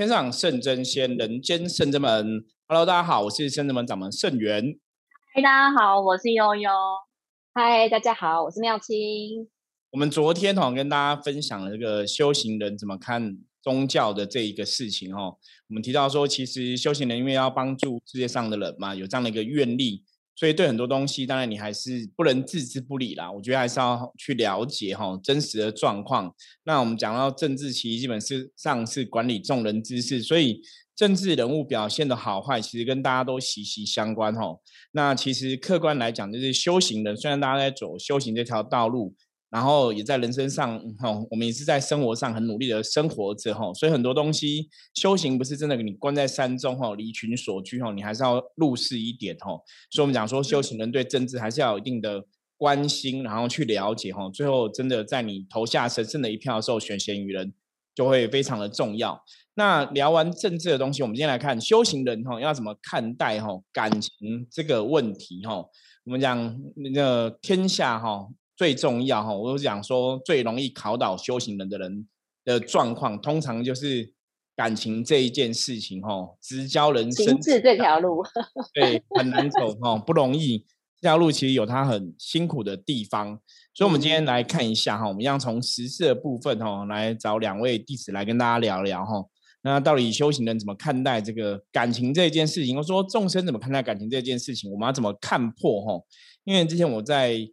天上圣真仙，人间圣真门。Hello，大家好，我是圣真门掌门圣元。嗨，大家好，我是悠悠。嗨，大家好，我是妙清。我们昨天哦跟大家分享了这个修行人怎么看宗教的这一个事情哦。我们提到说，其实修行人因为要帮助世界上的人嘛，有这样的一个愿力。所以对很多东西，当然你还是不能置之不理啦。我觉得还是要去了解哈真实的状况。那我们讲到政治，其实基本上是管理众人之事，所以政治人物表现的好坏，其实跟大家都息息相关哈。那其实客观来讲，就是修行人，虽然大家在走修行这条道路。然后也在人生上，哈，我们也是在生活上很努力的生活着，哈，所以很多东西修行不是真的你关在山中，哈，离群所居，哈，你还是要入世一点，哈。所以我们讲说，修行人对政治还是要有一定的关心，然后去了解，哈，最后真的在你投下神圣的一票的时候，选贤与人就会非常的重要。那聊完政治的东西，我们今天来看修行人，哈，要怎么看待，哈，感情这个问题，哈。我们讲那个天下，哈。最重要哈，我讲说最容易考倒修行人的人的状况，通常就是感情这一件事情哈，直教人生这条路，对，很难走哈，不容易。这条路其实有它很辛苦的地方，所以，我们今天来看一下哈，我们要从实事的部分哈，来找两位弟子来跟大家聊聊哈。那到底修行人怎么看待这个感情这件事情？我说众生怎么看待感情这件事情？我们要怎么看破哈？因为之前我在。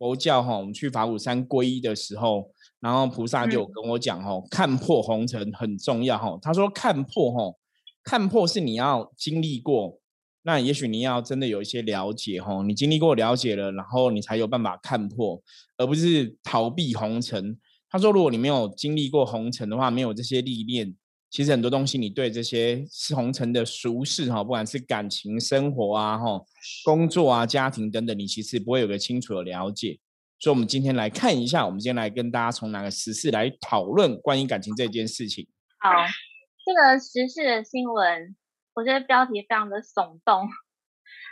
佛教哈，我们去法鼓山皈依的时候，然后菩萨就跟我讲哈，看破红尘很重要哈。他说看破哈，看破是你要经历过，那也许你要真的有一些了解哈，你经历过了解了，然后你才有办法看破，而不是逃避红尘。他说，如果你没有经历过红尘的话，没有这些历练。其实很多东西，你对这些红尘的俗事哈，不管是感情生活啊、哈工作啊、家庭等等，你其实不会有个清楚的了解。所以，我们今天来看一下，我们今天来跟大家从哪个时事来讨论关于感情这件事情。好，这个时事的新闻，我觉得标题非常的耸动。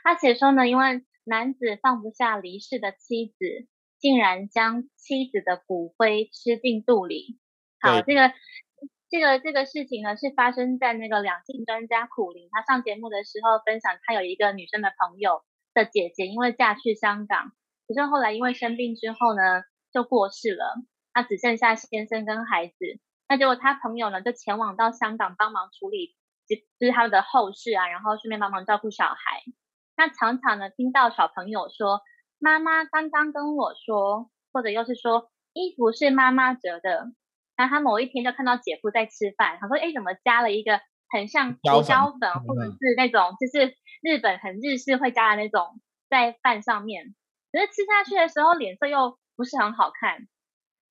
他写说呢，因为男子放不下离世的妻子，竟然将妻子的骨灰吃进肚里。好，这个。这个这个事情呢，是发生在那个两性专家苦林，他上节目的时候分享，他有一个女生的朋友的姐姐，因为嫁去香港，可是后来因为生病之后呢，就过世了，那只剩下先生跟孩子，那结果他朋友呢，就前往到香港帮忙处理，就是他们的后事啊，然后顺便帮忙照顾小孩。那常常呢，听到小朋友说，妈妈刚刚跟我说，或者又是说，衣服是妈妈折的。那他某一天就看到姐夫在吃饭，他说：“哎，怎么加了一个很像胡椒粉，或者是那种就是日本很日式会加的那种在饭上面？可是吃下去的时候脸色又不是很好看，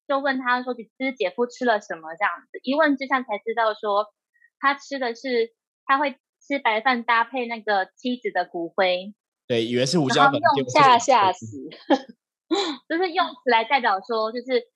就问他说：‘就是姐夫吃了什么？’这样子一问之下才知道说，他吃的是他会吃白饭搭配那个妻子的骨灰。对，以为是胡椒粉，吓吓死，就是用词来代表说就是。”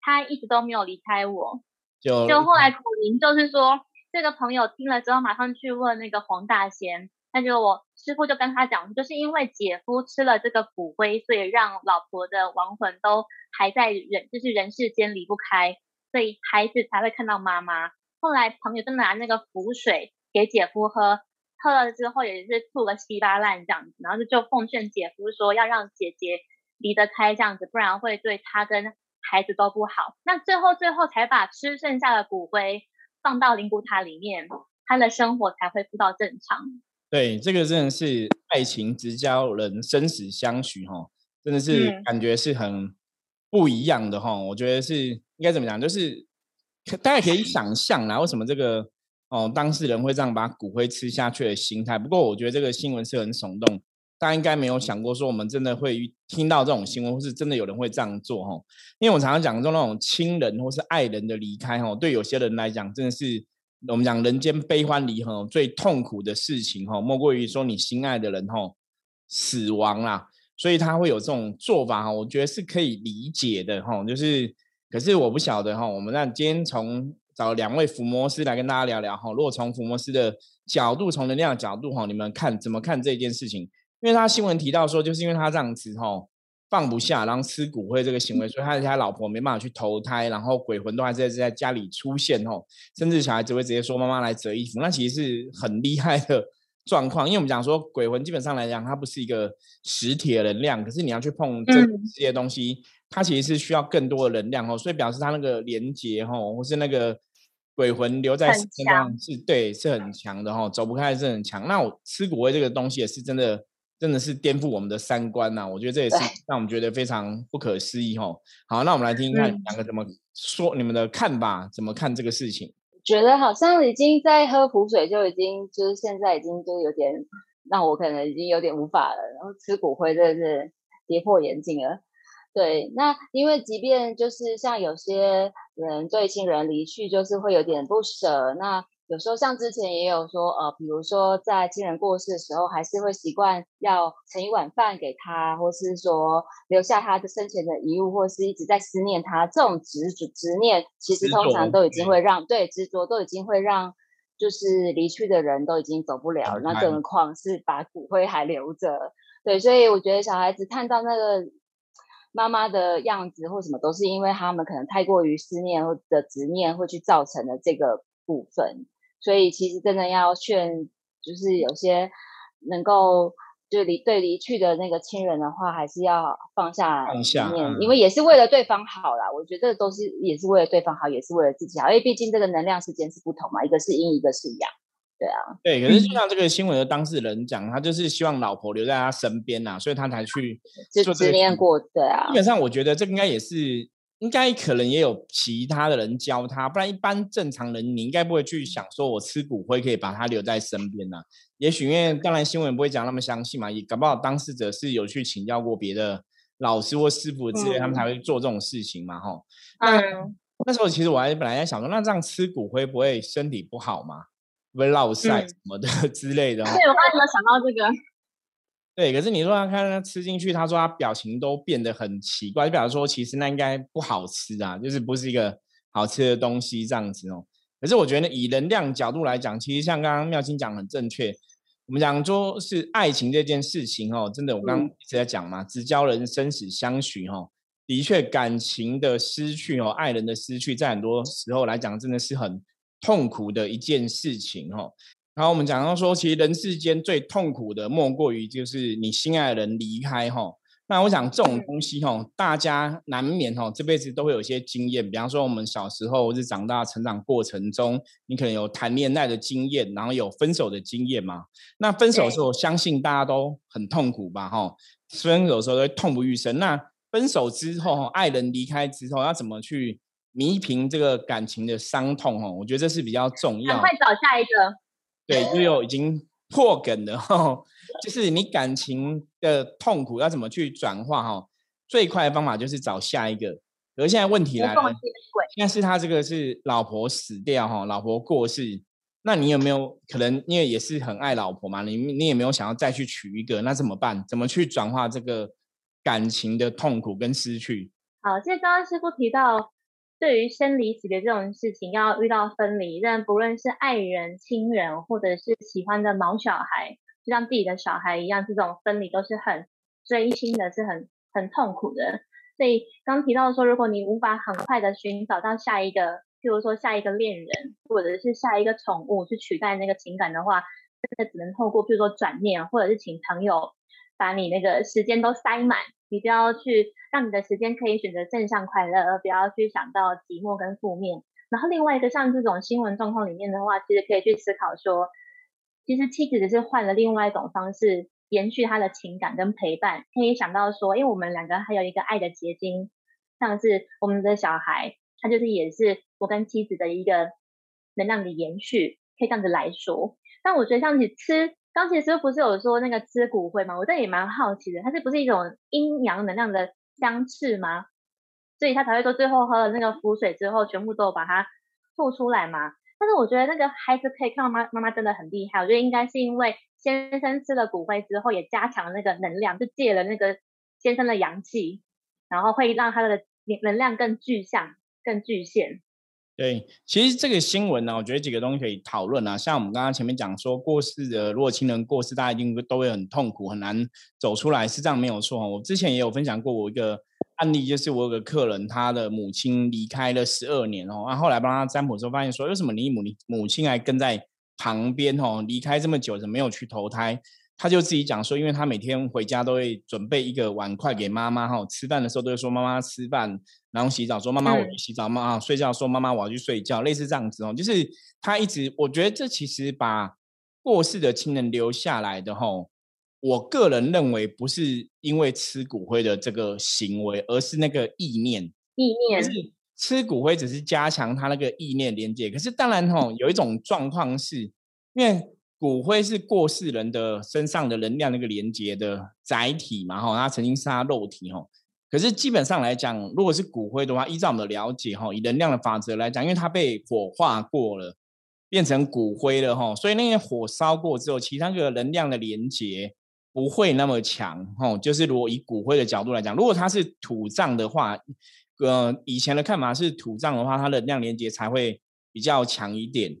他一直都没有离开我，就就后来苦灵就是说，这个朋友听了之后，马上去问那个黄大仙，那就我师傅就跟他讲，就是因为姐夫吃了这个骨灰，所以让老婆的亡魂都还在人，就是人世间离不开，所以孩子才会看到妈妈。后来朋友就拿那个符水给姐夫喝，喝了之后也是吐个稀巴烂这样子，然后就就奉劝姐夫说，要让姐姐离得开这样子，不然会对他跟。孩子都不好，那最后最后才把吃剩下的骨灰放到灵骨塔里面，他的生活才恢复到正常。对，这个真的是爱情直教人生死相许哈，真的是感觉是很不一样的哈。我觉得是应该怎么讲，就是大家可以想象啦，为什么这个哦当事人会这样把骨灰吃下去的心态。不过我觉得这个新闻是很耸动。大家应该没有想过，说我们真的会听到这种新闻，或是真的有人会这样做哈？因为我常常讲说，那种亲人或是爱人的离开哈，对有些人来讲，真的是我们讲人间悲欢离合最痛苦的事情哈，莫过于说你心爱的人哈死亡啦，所以他会有这种做法哈，我觉得是可以理解的哈。就是，可是我不晓得哈，我们那今天从找两位伏魔师来跟大家聊聊哈，如果从伏魔师的角度，从能量角度哈，你们看怎么看这件事情？因为他新闻提到说，就是因为他这样子吼，放不下，然后吃骨灰这个行为，所以他他老婆没办法去投胎，然后鬼魂都还是在家里出现哦，甚至小孩子会直接说妈妈来折衣服，那其实是很厉害的 状况。因为我们讲说鬼魂基本上来讲，它不是一个实体的能量，可是你要去碰这这些东西，它其实是需要更多的能量哦，所以表示它那个连接哦，或是那个鬼魂留在身上是对是很强的哈，走不开是很强。那我吃骨灰这个东西也是真的。真的是颠覆我们的三观呐！我觉得这也是让我们觉得非常不可思议吼。好，那我们来听听看两个怎么说，你们的看法怎么看这个事情？觉得好像已经在喝苦水，就已经就是现在已经就有点让我可能已经有点无法了。然后吃骨灰真的是跌破眼镜了。对，那因为即便就是像有些人对亲人离去，就是会有点不舍。那有时候像之前也有说，呃，比如说在亲人过世的时候，还是会习惯要盛一碗饭给他，或是说留下他的生前的遗物，或是一直在思念他。这种执着执念，其实通常都已经会让对执着都已经会让，就是离去的人都已经走不了。那更何况是把骨灰还留着。对，所以我觉得小孩子看到那个妈妈的样子或什么，都是因为他们可能太过于思念或者执念，会去造成的这个部分。所以其实真的要劝，就是有些能够就离对离去的那个亲人的话，还是要放下放下，因为也是为了对方好啦。我觉得都是也是为了对方好，也是为了自己好，因为毕竟这个能量时间是不同嘛，一个是阴，一个是阳，对啊。对，可是就像这个新闻的当事人讲，他就是希望老婆留在他身边呐，所以他才去就执念过，对啊。基本上我觉得这应该也是。应该可能也有其他的人教他，不然一般正常人你应该不会去想说，我吃骨灰可以把他留在身边呐。也许因为当然新闻不会讲那么详细嘛，也搞不好当事者是有去请教过别的老师或师傅之类，他们才会做这种事情嘛，哈。嗯。那时候其实我还本来在想说，那这样吃骨灰不会身体不好吗？不会落晒什么的 之类的。对，我刚才有想到这个。对，可是你说他看他吃进去，他说他表情都变得很奇怪，就表示说其实那应该不好吃啊，就是不是一个好吃的东西这样子哦。可是我觉得以能量角度来讲，其实像刚刚妙清讲很正确，我们讲说是爱情这件事情哦，真的我刚刚一直在讲嘛，只教人生死相许哦，的确感情的失去哦，爱人的失去，在很多时候来讲真的是很痛苦的一件事情哦。然后我们讲到说，其实人世间最痛苦的，莫过于就是你心爱的人离开哈。那我想这种东西哈，大家难免哈，这辈子都会有一些经验。比方说，我们小时候或是长大成长过程中，你可能有谈恋爱的经验，然后有分手的经验嘛。那分手的时候，相信大家都很痛苦吧哈。分手的时候都会痛不欲生。那分手之后，爱人离开之后，要怎么去弥平这个感情的伤痛哈？我觉得这是比较重要。赶快找下一个。对，又有已经破梗了哈，就是你感情的痛苦要怎么去转化哈？最快的方法就是找下一个。而现在问题来了，现在是他这个是老婆死掉哈，老婆过世，那你有没有可能因为也是很爱老婆嘛？你你也没有想要再去娶一个，那怎么办？怎么去转化这个感情的痛苦跟失去？好，现在刚刚师傅提到。对于生离死别这种事情，要遇到分离，但不论是爱人、亲人，或者是喜欢的毛小孩，就像自己的小孩一样，这种分离都是很锥心的，是很很痛苦的。所以刚提到说，如果你无法很快的寻找到下一个，譬如说下一个恋人，或者是下一个宠物去取代那个情感的话，真的只能透过譬如说转念，或者是请朋友把你那个时间都塞满。你不要去让你的时间可以选择正向快乐，而不要去想到寂寞跟负面。然后另外一个像这种新闻状况里面的话，其实可以去思考说，其实妻子只是换了另外一种方式延续他的情感跟陪伴。可以想到说，因为我们两个还有一个爱的结晶，像是我们的小孩，他就是也是我跟妻子的一个能量的延续，可以这样子来说。但我觉得像你吃。刚其实不是有说那个吃骨灰吗？我这也蛮好奇的，它是不是一种阴阳能量的相斥吗？所以他才会说最后喝了那个符水之后，全部都把它吐出来嘛。但是我觉得那个孩子可以看到妈妈妈真的很厉害，我觉得应该是因为先生吃了骨灰之后，也加强了那个能量，就借了那个先生的阳气，然后会让他的能量更具象、更具现。对，其实这个新闻呢，我觉得几个东西可以讨论啊。像我们刚刚前面讲说，过世的如果亲人过世，大家一定都会很痛苦，很难走出来，是这样没有错。我之前也有分享过我一个案例，就是我有个客人，他的母亲离开了十二年哦，然后后来帮他占卜之后，发现说，为什么你母你母亲还跟在旁边哦？离开这么久，怎么没有去投胎？他就自己讲说，因为他每天回家都会准备一个碗筷给妈妈哈，吃饭的时候都会说妈妈吃饭，然后洗澡说妈妈我去洗澡，妈妈睡觉说妈妈我要去睡觉，类似这样子哦，就是他一直我觉得这其实把过世的亲人留下来的哈，我个人认为不是因为吃骨灰的这个行为，而是那个意念，意念，是吃骨灰只是加强他那个意念连接，可是当然哈，有一种状况是因为。骨灰是过世人的身上的能量那个连接的载体嘛？哈，它曾经是他肉体哈。可是基本上来讲，如果是骨灰的话，依照我们的了解哈，以能量的法则来讲，因为它被火化过了，变成骨灰了哈，所以那些火烧过之后，其他个能量的连接不会那么强哈。就是如果以骨灰的角度来讲，如果它是土葬的话，呃，以前的看法是土葬的话，它的能量连接才会比较强一点。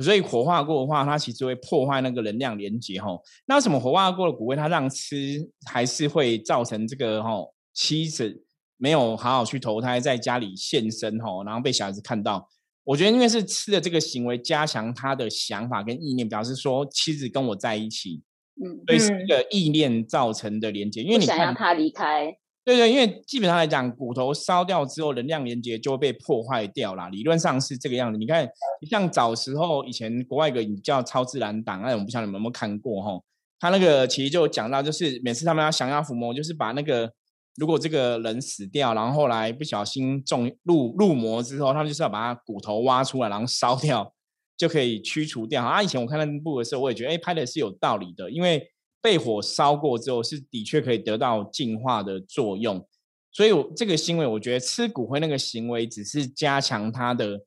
所以火化过的话，它其实会破坏那个能量连接吼。那为什么火化过的骨灰它让吃还是会造成这个吼妻子没有好好去投胎，在家里现身吼，然后被小孩子看到？我觉得因为是吃的这个行为加强他的想法跟意念，表示说妻子跟我在一起，嗯，所以是一个意念造成的连接。因为你想让他离开。对对，因为基本上来讲，骨头烧掉之后，能量连接就会被破坏掉了。理论上是这个样子。你看，像早时候以前国外一个叫《超自然档案》，我不晓得你们有没有看过哈？他那个其实就讲到，就是每次他们要降妖伏魔，就是把那个如果这个人死掉，然后后来不小心中入入魔之后，他们就是要把他骨头挖出来，然后烧掉，就可以驱除掉。啊，以前我看那部的时候，我也觉得，哎，拍的是有道理的，因为。被火烧过之后，是的确可以得到净化的作用，所以这个行为，我觉得吃骨灰那个行为，只是加强他的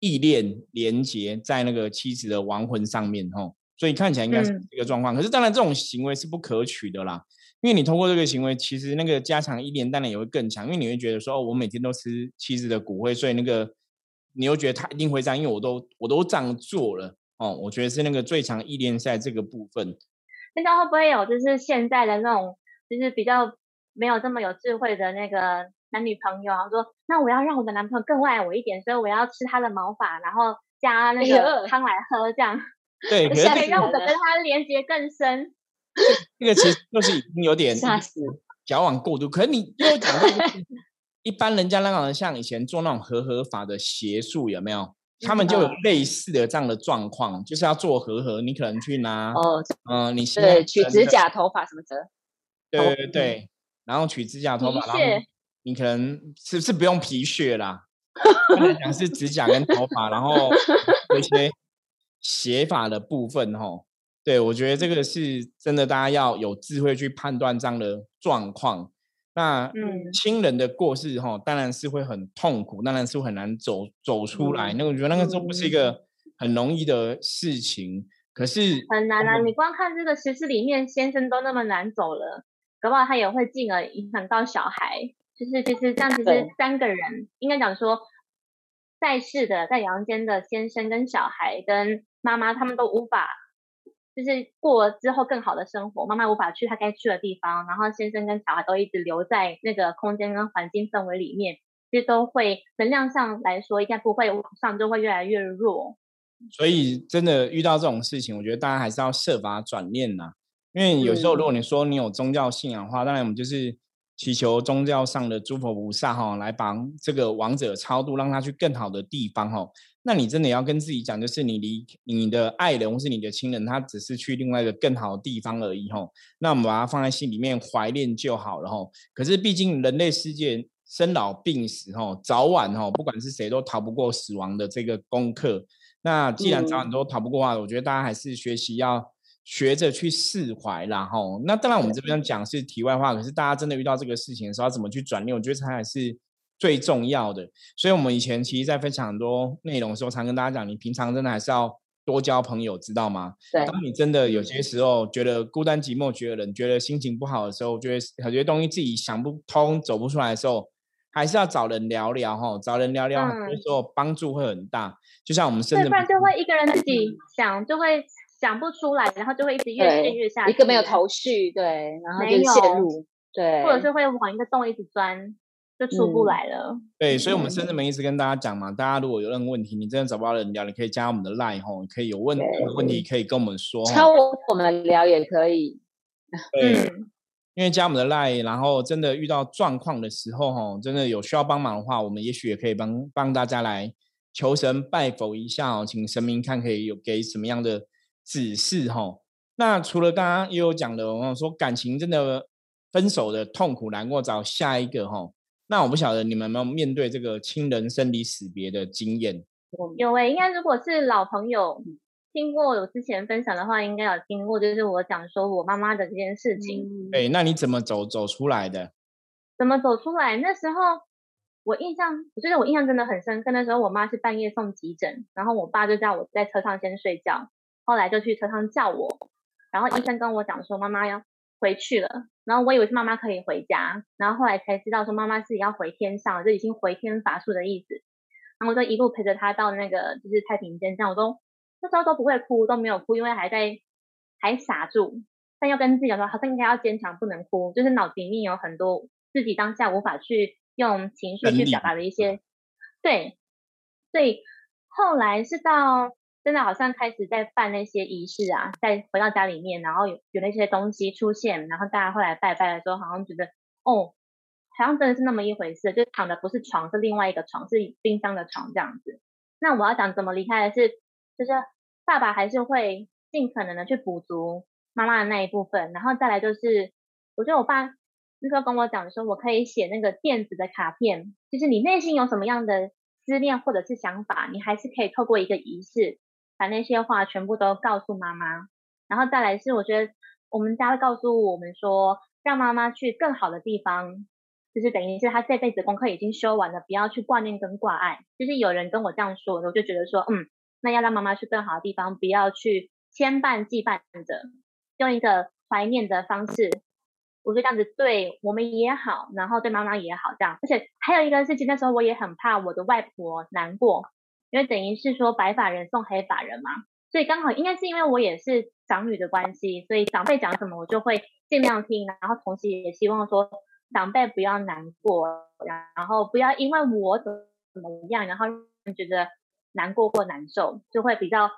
意念连接在那个妻子的亡魂上面，吼，所以看起来应该是这个状况。可是当然，这种行为是不可取的啦，因为你通过这个行为，其实那个加强意念当然也会更强，因为你会觉得说，哦，我每天都吃妻子的骨灰，所以那个你又觉得他一定会这样，因为我都我都这样做了，哦，我觉得是那个最强意念在这个部分。不知道会不会有，就是现在的那种，就是比较没有这么有智慧的那个男女朋友，然后说，那我要让我的男朋友更爱我一点，所以我要吃他的毛发，然后加那个汤来喝，这样，对，可以让我跟他连接更深。这个其实就是已经有点矫枉过度，可是你又讲到，一般人家那种像以前做那种合合法的邪术，有没有？他们就有类似的这样的状况，就是要做合合，你可能去拿哦，嗯，你对取指甲、头发什么的，对对对，然后取指甲、头发，然后你可能是是不用皮屑啦，讲是指甲跟头发，然后一些写法的部分哈，对我觉得这个是真的，大家要有智慧去判断这样的状况。那亲人的过世哈，当然是会很痛苦，当然是很难走走出来。那我觉得那个都不是一个很容易的事情。可是很难啊！你光看这个实事里面，先生都那么难走了，搞不好他也会进而影响到小孩。就是其实这样，其实三个人应该讲说，在世的在阳间的先生跟小孩跟妈妈，他们都无法。就是过之后更好的生活，妈妈无法去她该去的地方，然后先生跟小孩都一直留在那个空间跟环境氛围里面，其实都会能量上来说，应该不会往上，就会越来越弱。所以真的遇到这种事情，我觉得大家还是要设法转念呐。因为有时候如果你说你有宗教信仰的话，当然我们就是祈求宗教上的诸佛菩萨哈，来帮这个亡者超度，让他去更好的地方哈。那你真的要跟自己讲，就是你离你的爱人或是你的亲人，他只是去另外一个更好的地方而已吼。那我们把它放在心里面怀念就好了吼。可是毕竟人类世界生老病死吼，早晚吼，不管是谁都逃不过死亡的这个功课。那既然早晚都逃不过的话，我觉得大家还是学习要学着去释怀啦吼。那当然我们这边讲是题外话，可是大家真的遇到这个事情的时候，要怎么去转念？我觉得才还是。最重要的，所以我们以前其实，在分享很多内容的时候，常跟大家讲，你平常真的还是要多交朋友，知道吗？对。当你真的有些时候觉得孤单寂寞、觉得冷、觉得心情不好的时候，觉得有些东西自己想不通、走不出来的时候，还是要找人聊聊哈，找人聊聊，很多时候帮助会很大。就像我们甚至不然就会一个人自己想，就会想不出来，然后就会一直越陷越下去，一个没有头绪，对，然后就陷入，对，或者是会往一个洞一直钻。就出不来了。对，所以，我们甚至没一直跟大家讲嘛。大家如果有任何问题，你真的找不到人聊，你可以加我们的 line 吼，可以有问问题可以跟我们说。敲我们聊也可以。对，因为加我们的 line，然后真的遇到状况的时候，吼，真的有需要帮忙的话，我们也许也可以帮帮大家来求神拜佛一下哦，请神明看可以有给什么样的指示吼。那除了刚刚也有讲的，我说感情真的分手的痛苦难过，找下一个吼。那我不晓得你们有没有面对这个亲人生离死别的经验？有诶，应该如果是老朋友听过我之前分享的话，应该有听过，就是我讲说我妈妈的这件事情。哎，那你怎么走走出来的？怎么走出来？那时候我印象，我觉得我印象真的很深刻。那时候我妈是半夜送急诊，然后我爸就叫我在车上先睡觉，后来就去车上叫我，然后医生跟我讲说妈妈要。回去了，然后我以为是妈妈可以回家，然后后来才知道说妈妈是要回天上，就已经回天乏术的意思。然后我就一路陪着她到那个就是太平间，这样我都那时候都不会哭，都没有哭，因为还在还傻住，但又跟自己讲说好像应该要坚强，不能哭，就是脑子里面有很多自己当下无法去用情绪去表达的一些，对，所以后来是到。真的好像开始在办那些仪式啊，在回到家里面，然后有有那些东西出现，然后大家后来拜拜的时候，好像觉得哦，好像真的是那么一回事，就躺的不是床，是另外一个床，是冰箱的床这样子。那我要讲怎么离开的是，就是爸爸还是会尽可能的去补足妈妈的那一部分，然后再来就是，我觉得我爸那时候跟我讲说，我可以写那个电子的卡片，就是你内心有什么样的思念或者是想法，你还是可以透过一个仪式。把那些话全部都告诉妈妈，然后再来是我觉得我们家会告诉我们说，让妈妈去更好的地方，就是等于是她这辈子功课已经修完了，不要去挂念跟挂碍。就是有人跟我这样说，我就觉得说，嗯，那要让妈妈去更好的地方，不要去牵绊羁绊着，用一个怀念的方式，我觉得这样子对我们也好，然后对妈妈也好，这样。而且还有一个事情，那时候我也很怕我的外婆难过。因为等于是说白发人送黑发人嘛，所以刚好应该是因为我也是长女的关系，所以长辈讲什么我就会尽量听，然后同时也希望说长辈不要难过，然后不要因为我怎么怎么样，然后觉得难过或难受，就会比较。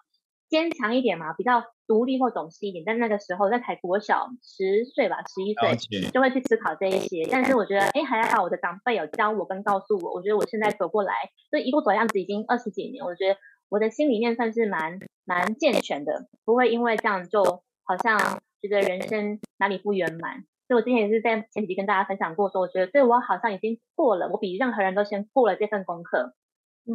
坚强一点嘛，比较独立或懂事一点。但那个时候在才国小十岁吧，十一岁就会去思考这一些。但是我觉得，哎，还好我的长辈有教我跟告诉我。我觉得我现在走过来，这一路走样子已经二十几年。我觉得我的心里面算是蛮蛮健全的，不会因为这样就好像觉得人生哪里不圆满。所以我之前也是在前几集跟大家分享过，说我觉得对我好像已经过了，我比任何人都先过了这份功课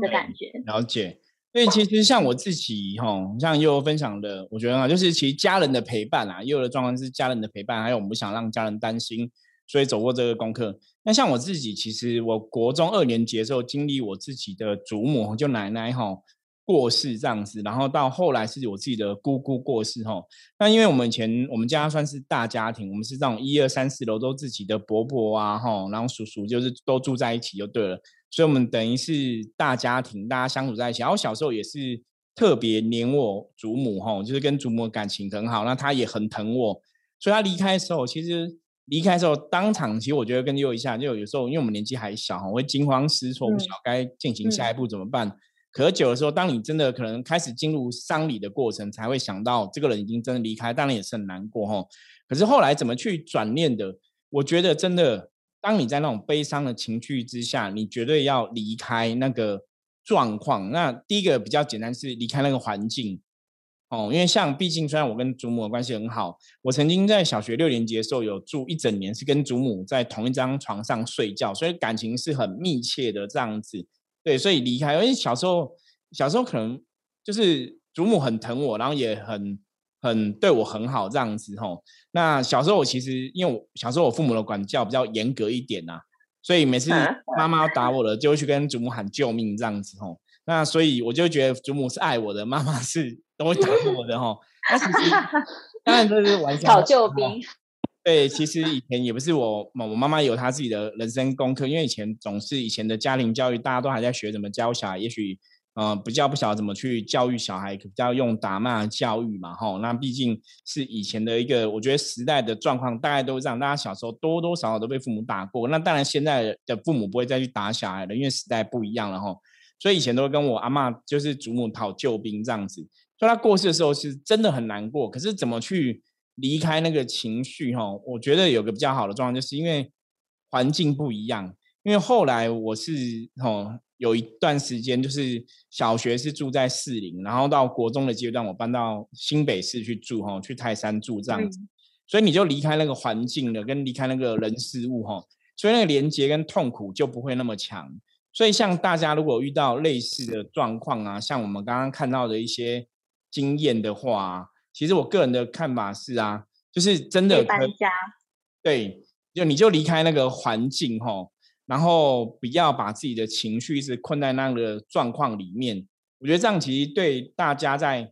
的感觉。了解。所以其实像我自己哈，像悠悠分享的，我觉得啊，就是其实家人的陪伴啊，悠悠的状况是家人的陪伴，还有我们不想让家人担心，所以走过这个功课。那像我自己，其实我国中二年级的时候，经历我自己的祖母就奶奶哈过世这样子，然后到后来是我自己的姑姑过世哈。那因为我们以前我们家算是大家庭，我们是这种一二三四楼都自己的伯伯啊哈，然后叔叔就是都住在一起就对了。所以，我们等于是大家庭，大家相处在一起。然后小时候也是特别黏我祖母，哈，就是跟祖母感情很好。那她也很疼我。所以她离开的时候，其实离开的时候，当场其实我觉得跟悠一下，就有时候因为我们年纪还小，我，会惊慌失措，不晓该进行下一步怎么办。可久的时候，当你真的可能开始进入丧礼的过程，才会想到这个人已经真的离开，当然也是很难过，哈。可是后来怎么去转念的？我觉得真的。当你在那种悲伤的情绪之下，你绝对要离开那个状况。那第一个比较简单是离开那个环境哦，因为像毕竟虽然我跟祖母的关系很好，我曾经在小学六年级的时候有住一整年，是跟祖母在同一张床上睡觉，所以感情是很密切的这样子。对，所以离开，因为小时候小时候可能就是祖母很疼我，然后也很。很对我很好这样子吼，那小时候我其实因为我小时候我父母的管教比较严格一点呐，所以每次妈妈打我了，就会去跟祖母喊救命这样子吼。那所以我就觉得祖母是爱我的，妈妈是都会打我的吼。那其实 当然这是玩笑，讨救兵。对，其实以前也不是我，我妈妈有她自己的人生功课，因为以前总是以前的家庭教育，大家都还在学怎么教小孩，也许。呃，比较不晓得怎么去教育小孩，比较用打骂教育嘛，吼，那毕竟是以前的一个，我觉得时代的状况大概都是这样。大家小时候多多少少都被父母打过，那当然现在的父母不会再去打小孩了，因为时代不一样了，吼。所以以前都跟我阿妈就是祖母讨救兵这样子。所以他过世的时候是真的很难过，可是怎么去离开那个情绪，吼，我觉得有个比较好的状况，就是因为环境不一样。因为后来我是吼。有一段时间，就是小学是住在士林，然后到国中的阶段，我搬到新北市去住，哈，去泰山住这样子，所以你就离开那个环境了，跟离开那个人事物，哈，所以那个连接跟痛苦就不会那么强。所以像大家如果遇到类似的状况啊，像我们刚刚看到的一些经验的话，其实我个人的看法是啊，就是真的搬家，对，就你就离开那个环境，哈。然后不要把自己的情绪一直困在那个状况里面，我觉得这样其实对大家在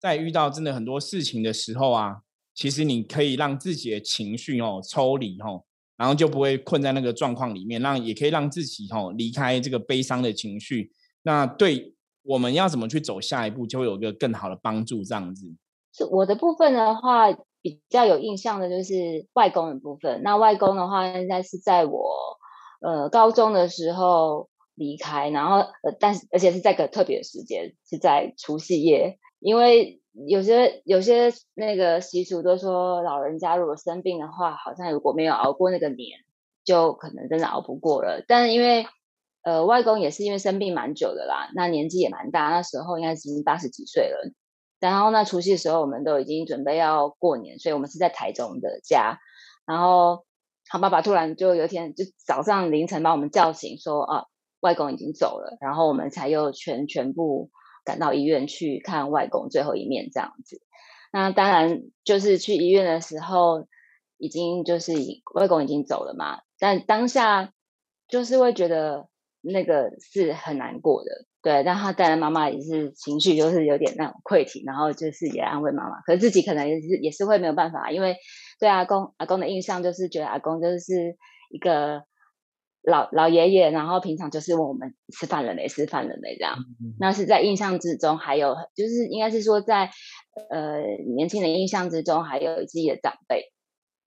在遇到真的很多事情的时候啊，其实你可以让自己的情绪哦抽离哦，然后就不会困在那个状况里面，让也可以让自己哦离开这个悲伤的情绪。那对我们要怎么去走下一步，就会有一个更好的帮助。这样子，是我的部分的话，比较有印象的就是外公的部分。那外公的话，应该是在我。呃，高中的时候离开，然后呃，但是而且是在个特别的时间，是在除夕夜，因为有些有些那个习俗都说，老人家如果生病的话，好像如果没有熬过那个年，就可能真的熬不过了。但因为呃，外公也是因为生病蛮久的啦，那年纪也蛮大，那时候应该已经八十几岁了。然后那除夕的时候，我们都已经准备要过年，所以我们是在台中的家，然后。他爸爸突然就有一天，就早上凌晨把我们叫醒，说啊，外公已经走了，然后我们才又全全部赶到医院去看外公最后一面这样子。那当然就是去医院的时候，已经就是外公已经走了嘛，但当下就是会觉得那个是很难过的，对。但他当然妈妈也是情绪就是有点那种溃体，然后就是也安慰妈妈，可是自己可能也是也是会没有办法，因为。对阿公，阿公的印象就是觉得阿公就是一个老老爷爷，然后平常就是问我们吃饭了没，吃饭了没这样。那是在印象之中，还有就是应该是说在呃年轻人印象之中，还有自己的长辈。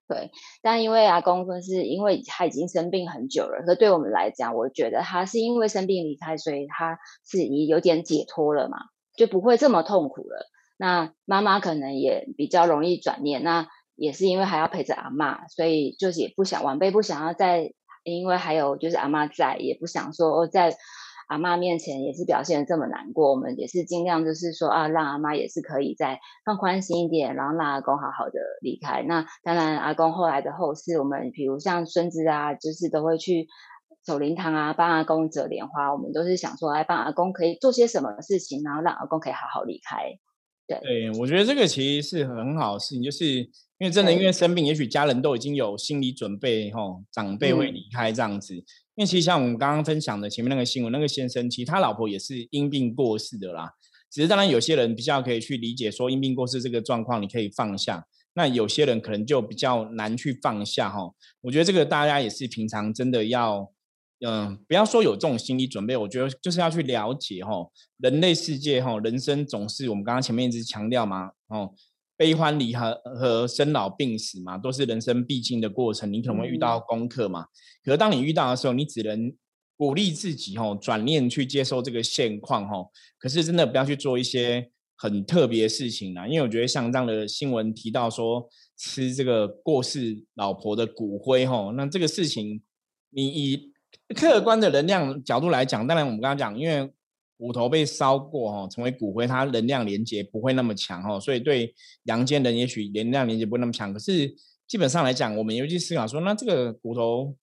对，但因为阿公说是因为他已经生病很久了，可对我们来讲，我觉得他是因为生病离开，所以他是已有点解脱了嘛，就不会这么痛苦了。那妈妈可能也比较容易转念。那也是因为还要陪着阿妈，所以就是也不想晚辈不想要再，因为还有就是阿妈在，也不想说在阿妈面前也是表现的这么难过。我们也是尽量就是说啊，让阿妈也是可以再放宽心一点，然后让阿公好好的离开。那当然，阿公后来的后事，我们比如像孙子啊，就是都会去守灵堂啊，帮阿公折莲花。我们都是想说，来帮阿公可以做些什么事情，然后让阿公可以好好离开。对，对我觉得这个其实是很好的事情，就是。因为真的，因为生病，也许家人都已经有心理准备，吼，长辈会离开这样子。因为其实像我们刚刚分享的前面那个新闻，那个先生其实他老婆也是因病过世的啦。只是当然有些人比较可以去理解说因病过世这个状况，你可以放下。那有些人可能就比较难去放下，哈。我觉得这个大家也是平常真的要，嗯，不要说有这种心理准备，我觉得就是要去了解，哈，人类世界，哈，人生总是我们刚刚前面一直强调嘛，哦。悲欢离合和生老病死嘛，都是人生必经的过程。你可能会遇到功课嘛，可是当你遇到的时候，你只能鼓励自己吼，转念去接受这个现况吼。可是真的不要去做一些很特别的事情啦，因为我觉得像这样的新闻提到说吃这个过世老婆的骨灰吼，那这个事情你以客观的能量角度来讲，当然我们刚刚讲，因为。骨头被烧过哈，成为骨灰，它能量连接不会那么强哈，所以对阳间人也许能量连接不会那么强。可是基本上来讲，我们尤其思考说，那这个骨头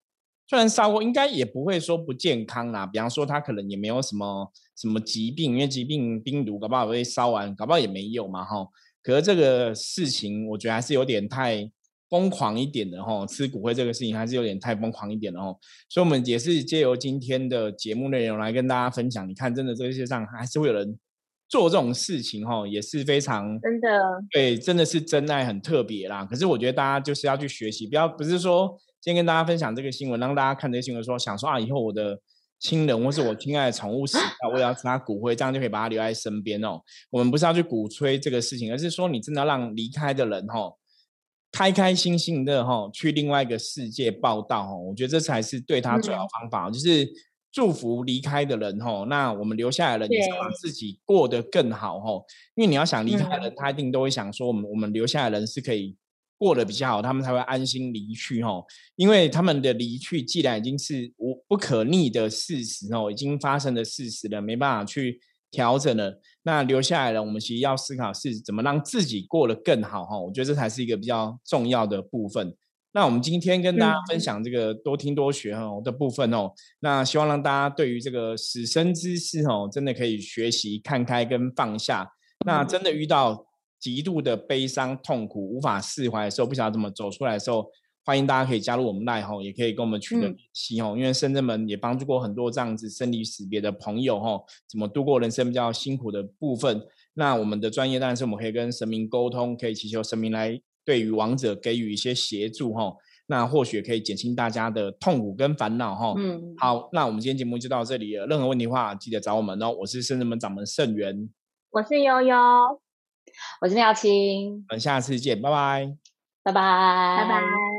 虽然烧过，应该也不会说不健康啦。比方说，它可能也没有什么什么疾病，因为疾病病毒搞不好被烧完，搞不好也没有嘛哈。可是这个事情，我觉得还是有点太。疯狂一点的哈，吃骨灰这个事情还是有点太疯狂一点了哦，所以我们也是借由今天的节目内容来跟大家分享。你看，真的这世界上还是会有人做这种事情哈，也是非常真的对，真的是真爱很特别啦。可是我觉得大家就是要去学习，不要不是说今天跟大家分享这个新闻，让大家看这个新闻说想说啊，以后我的亲人或是我亲爱的宠物死掉，我也要吃它骨灰，这样就可以把它留在身边哦。我们不是要去鼓吹这个事情，而是说你真的让离开的人哈，开开心心的哈去另外一个世界报道哦，我觉得这才是对他最好方法，就是。祝福离开的人哦，那我们留下来的人也是让自己过得更好哦。因为你要想离开的人，他一定都会想说，我们我们留下来的人是可以过得比较好，他们才会安心离去哦。因为他们的离去既然已经是无不可逆的事实哦，已经发生的事实了，没办法去调整了。那留下来了我们其实要思考是怎么让自己过得更好哈。我觉得这才是一个比较重要的部分。那我们今天跟大家分享这个多听多学哦的部分哦，那希望让大家对于这个死生之事哦，真的可以学习看开跟放下。那真的遇到极度的悲伤痛苦无法释怀的时候，不晓得怎么走出来的时候，欢迎大家可以加入我们奈吼，也可以跟我们取得联系哦。因为深圳们也帮助过很多这样子生离死别的朋友吼，怎么度过人生比较辛苦的部分。那我们的专业当然是我们可以跟神明沟通，可以祈求神明来。对于亡者给予一些协助哈，那或许可以减轻大家的痛苦跟烦恼哈。嗯，好，那我们今天节目就到这里了。任何问题的话，记得找我们哦。我是圣人门掌门圣元，我是悠悠，我是廖青，我们下次见，拜拜，拜拜，拜拜。